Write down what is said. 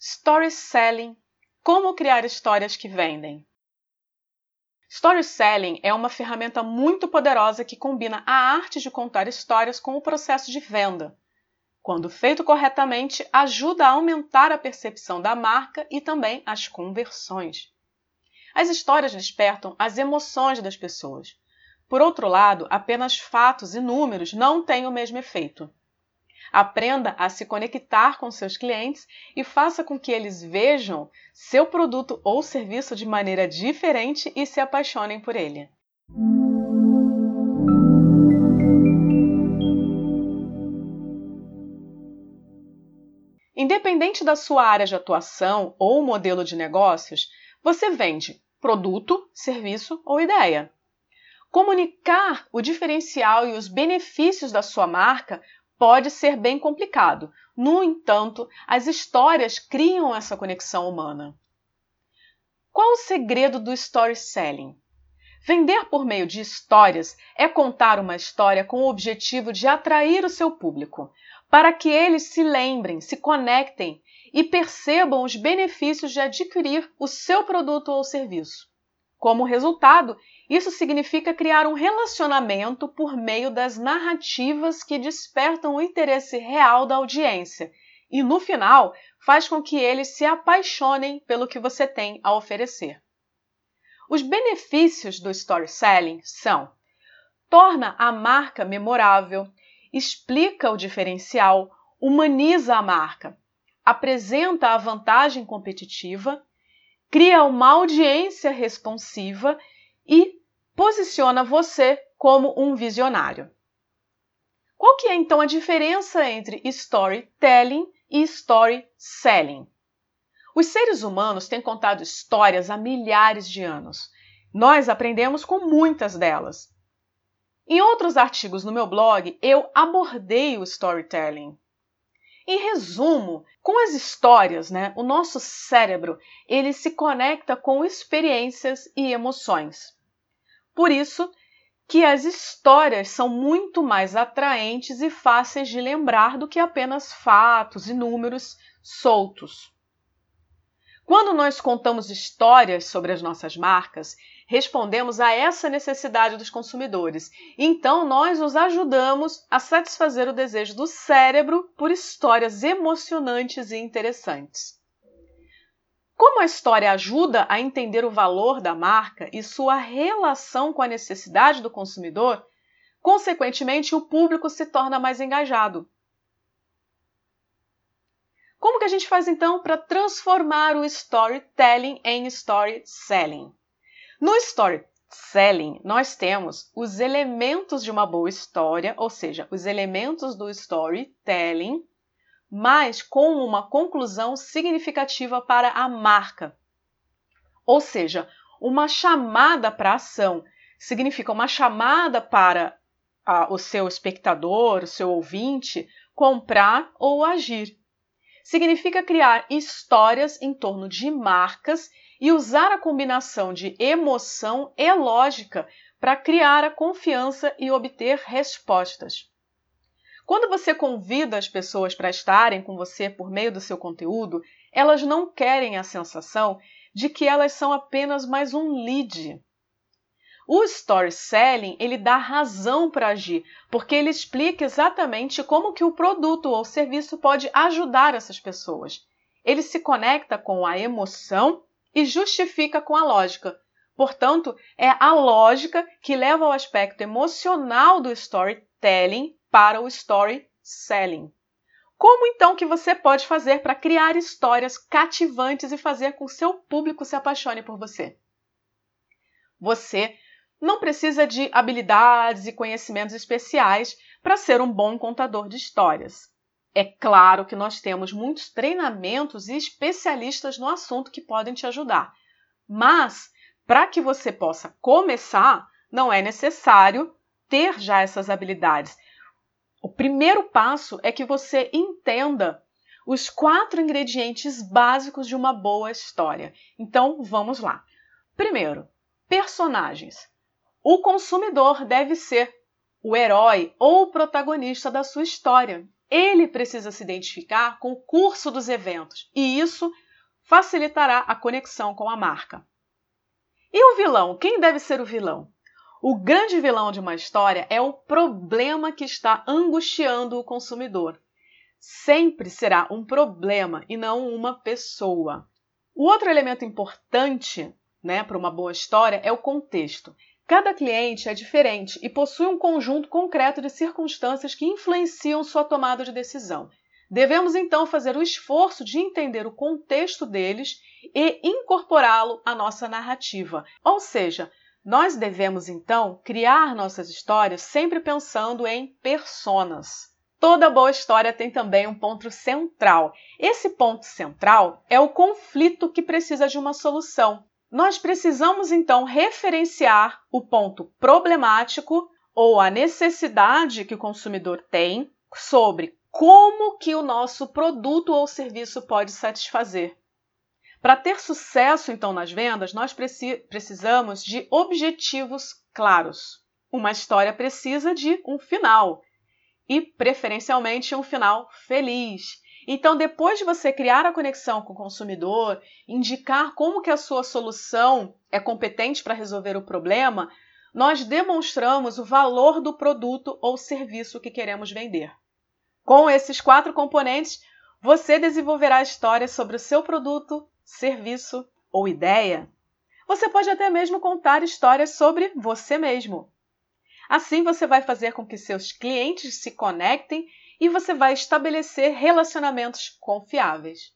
Story Selling Como criar histórias que vendem. Story Selling é uma ferramenta muito poderosa que combina a arte de contar histórias com o processo de venda. Quando feito corretamente, ajuda a aumentar a percepção da marca e também as conversões. As histórias despertam as emoções das pessoas. Por outro lado, apenas fatos e números não têm o mesmo efeito. Aprenda a se conectar com seus clientes e faça com que eles vejam seu produto ou serviço de maneira diferente e se apaixonem por ele. Independente da sua área de atuação ou modelo de negócios, você vende produto, serviço ou ideia. Comunicar o diferencial e os benefícios da sua marca pode ser bem complicado. No entanto, as histórias criam essa conexão humana. Qual o segredo do storytelling? Vender por meio de histórias é contar uma história com o objetivo de atrair o seu público, para que eles se lembrem, se conectem e percebam os benefícios de adquirir o seu produto ou serviço. Como resultado, isso significa criar um relacionamento por meio das narrativas que despertam o interesse real da audiência e, no final, faz com que eles se apaixonem pelo que você tem a oferecer. Os benefícios do storytelling são: torna a marca memorável, explica o diferencial, humaniza a marca, apresenta a vantagem competitiva, cria uma audiência responsiva e posiciona você como um visionário. Qual que é então a diferença entre storytelling e story selling? Os seres humanos têm contado histórias há milhares de anos. Nós aprendemos com muitas delas. Em outros artigos no meu blog, eu abordei o storytelling. Em resumo, com as histórias, né, o nosso cérebro ele se conecta com experiências e emoções. Por isso que as histórias são muito mais atraentes e fáceis de lembrar do que apenas fatos e números soltos. Quando nós contamos histórias sobre as nossas marcas, respondemos a essa necessidade dos consumidores. Então, nós os ajudamos a satisfazer o desejo do cérebro por histórias emocionantes e interessantes. Como a história ajuda a entender o valor da marca e sua relação com a necessidade do consumidor, consequentemente o público se torna mais engajado. Como que a gente faz então para transformar o storytelling em story selling? No story selling, nós temos os elementos de uma boa história, ou seja, os elementos do storytelling mas com uma conclusão significativa para a marca. Ou seja, uma chamada para ação significa uma chamada para a, o seu espectador, o seu ouvinte, comprar ou agir. Significa criar histórias em torno de marcas e usar a combinação de emoção e lógica para criar a confiança e obter respostas. Quando você convida as pessoas para estarem com você por meio do seu conteúdo, elas não querem a sensação de que elas são apenas mais um lead. O story selling, ele dá razão para agir, porque ele explica exatamente como que o produto ou serviço pode ajudar essas pessoas. Ele se conecta com a emoção e justifica com a lógica. Portanto, é a lógica que leva ao aspecto emocional do storytelling para o story selling. Como então que você pode fazer para criar histórias cativantes e fazer com que seu público se apaixone por você? Você não precisa de habilidades e conhecimentos especiais para ser um bom contador de histórias. É claro que nós temos muitos treinamentos e especialistas no assunto que podem te ajudar. Mas, para que você possa começar, não é necessário ter já essas habilidades. O primeiro passo é que você entenda os quatro ingredientes básicos de uma boa história. Então, vamos lá. Primeiro, personagens. O consumidor deve ser o herói ou o protagonista da sua história. ele precisa se identificar com o curso dos eventos e isso facilitará a conexão com a marca. E o vilão? Quem deve ser o vilão? O grande vilão de uma história é o problema que está angustiando o consumidor. Sempre será um problema e não uma pessoa. O outro elemento importante né, para uma boa história é o contexto. Cada cliente é diferente e possui um conjunto concreto de circunstâncias que influenciam sua tomada de decisão. Devemos então fazer o esforço de entender o contexto deles e incorporá-lo à nossa narrativa. Ou seja, nós devemos então criar nossas histórias sempre pensando em personas. Toda boa história tem também um ponto central. Esse ponto central é o conflito que precisa de uma solução. Nós precisamos então referenciar o ponto problemático ou a necessidade que o consumidor tem sobre como que o nosso produto ou serviço pode satisfazer. Para ter sucesso, então, nas vendas, nós precisamos de objetivos claros. Uma história precisa de um final e, preferencialmente, um final feliz. Então, depois de você criar a conexão com o consumidor, indicar como que a sua solução é competente para resolver o problema, nós demonstramos o valor do produto ou serviço que queremos vender. Com esses quatro componentes, você desenvolverá histórias sobre o seu produto, serviço ou ideia. Você pode até mesmo contar histórias sobre você mesmo. Assim, você vai fazer com que seus clientes se conectem e você vai estabelecer relacionamentos confiáveis.